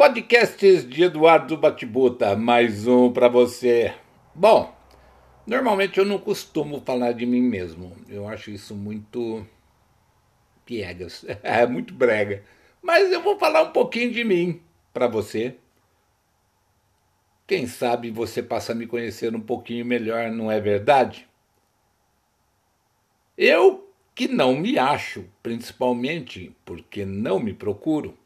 Podcasts de Eduardo Batibuta, mais um para você. Bom, normalmente eu não costumo falar de mim mesmo. Eu acho isso muito piegas, é muito brega. Mas eu vou falar um pouquinho de mim para você. Quem sabe você passa a me conhecer um pouquinho melhor, não é verdade? Eu que não me acho, principalmente porque não me procuro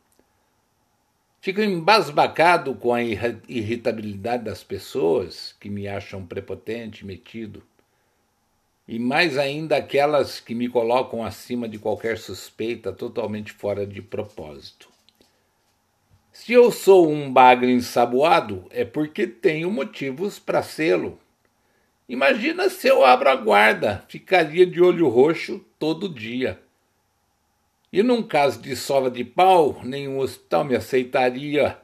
Fico embasbacado com a irritabilidade das pessoas que me acham prepotente, metido. E mais ainda aquelas que me colocam acima de qualquer suspeita, totalmente fora de propósito. Se eu sou um bagre ensaboado, é porque tenho motivos para sê-lo. Imagina se eu abro a guarda, ficaria de olho roxo todo dia. E num caso de sova de pau, nenhum hospital me aceitaria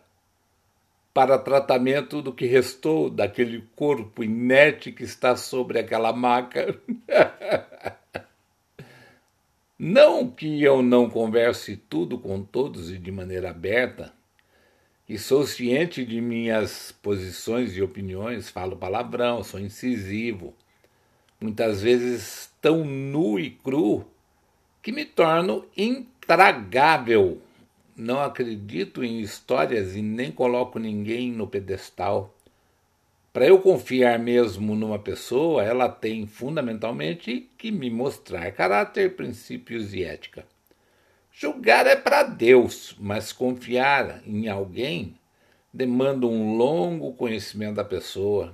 para tratamento do que restou daquele corpo inerte que está sobre aquela maca. não que eu não converse tudo com todos e de maneira aberta, e sou ciente de minhas posições e opiniões, falo palavrão, sou incisivo, muitas vezes tão nu e cru que me torno intragável. Não acredito em histórias e nem coloco ninguém no pedestal. Para eu confiar mesmo numa pessoa, ela tem fundamentalmente que me mostrar caráter, princípios e ética. Julgar é para Deus, mas confiar em alguém demanda um longo conhecimento da pessoa.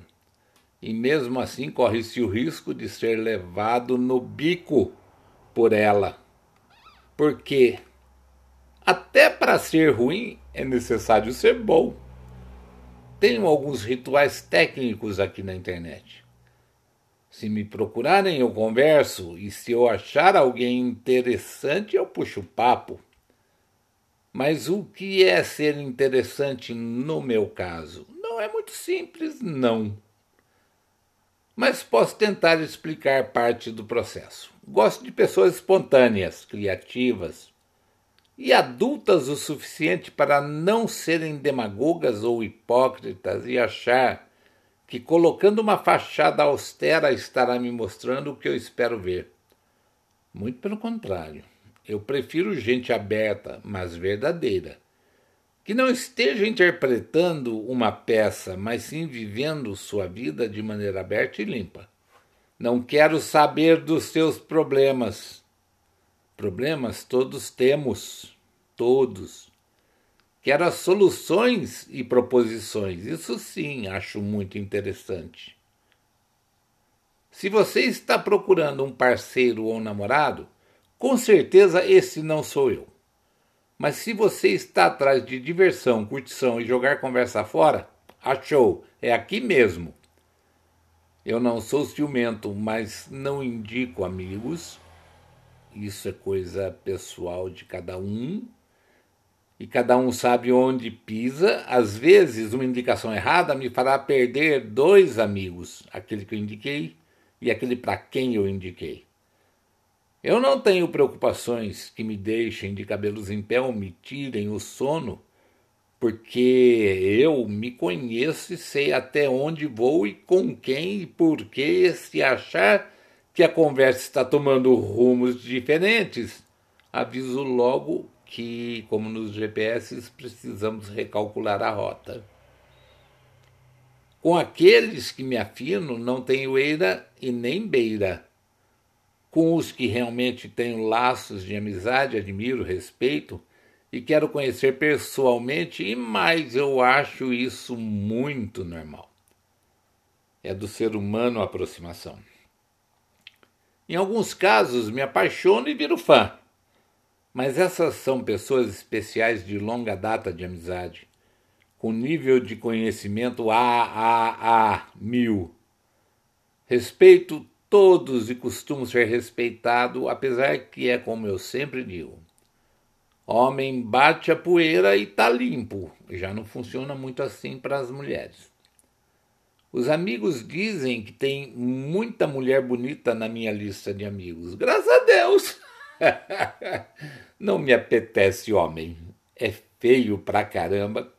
E mesmo assim corre-se o risco de ser levado no bico por ela. Porque até para ser ruim é necessário ser bom. Tenho alguns rituais técnicos aqui na internet. Se me procurarem, eu converso, e se eu achar alguém interessante, eu puxo papo. Mas o que é ser interessante no meu caso? Não é muito simples, não mas posso tentar explicar parte do processo. Gosto de pessoas espontâneas, criativas e adultas o suficiente para não serem demagogas ou hipócritas e achar que colocando uma fachada austera estará me mostrando o que eu espero ver. Muito pelo contrário, eu prefiro gente aberta, mas verdadeira que não esteja interpretando uma peça, mas sim vivendo sua vida de maneira aberta e limpa. Não quero saber dos seus problemas. Problemas todos temos, todos. Quero as soluções e proposições. Isso sim acho muito interessante. Se você está procurando um parceiro ou um namorado, com certeza esse não sou eu. Mas se você está atrás de diversão, curtição e jogar conversa fora, achou, é aqui mesmo. Eu não sou ciumento, mas não indico amigos. Isso é coisa pessoal de cada um. E cada um sabe onde pisa. Às vezes, uma indicação errada me fará perder dois amigos, aquele que eu indiquei e aquele para quem eu indiquei. Eu não tenho preocupações que me deixem de cabelos em pé ou me tirem o sono, porque eu me conheço e sei até onde vou e com quem e por que, se achar que a conversa está tomando rumos diferentes, aviso logo que, como nos GPS, precisamos recalcular a rota. Com aqueles que me afino, não tenho eira e nem beira com os que realmente tenho laços de amizade, admiro, respeito e quero conhecer pessoalmente, e mais eu acho isso muito normal. É do ser humano a aproximação. Em alguns casos me apaixono e viro fã, mas essas são pessoas especiais de longa data de amizade, com nível de conhecimento AAA mil. Respeito todos e costumo ser respeitado, apesar que é como eu sempre digo. Homem bate a poeira e tá limpo. Já não funciona muito assim para as mulheres. Os amigos dizem que tem muita mulher bonita na minha lista de amigos. Graças a Deus! não me apetece homem. É feio pra caramba.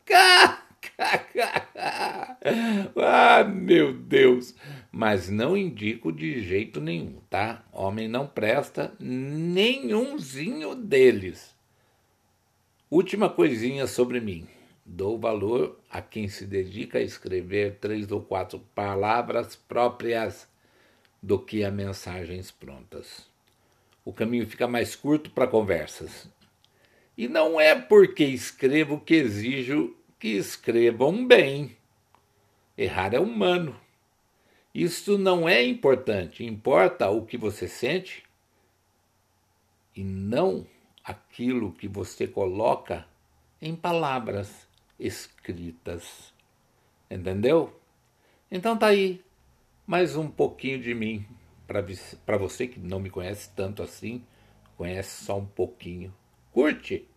ah, meu Deus! Mas não indico de jeito nenhum, tá? Homem não presta nenhumzinho deles. Última coisinha sobre mim. Dou valor a quem se dedica a escrever três ou quatro palavras próprias do que a mensagens prontas. O caminho fica mais curto para conversas. E não é porque escrevo que exijo que escrevam bem. Errar é humano. Isso não é importante. Importa o que você sente e não aquilo que você coloca em palavras escritas. Entendeu? Então tá aí mais um pouquinho de mim para você que não me conhece tanto assim, conhece só um pouquinho. Curte!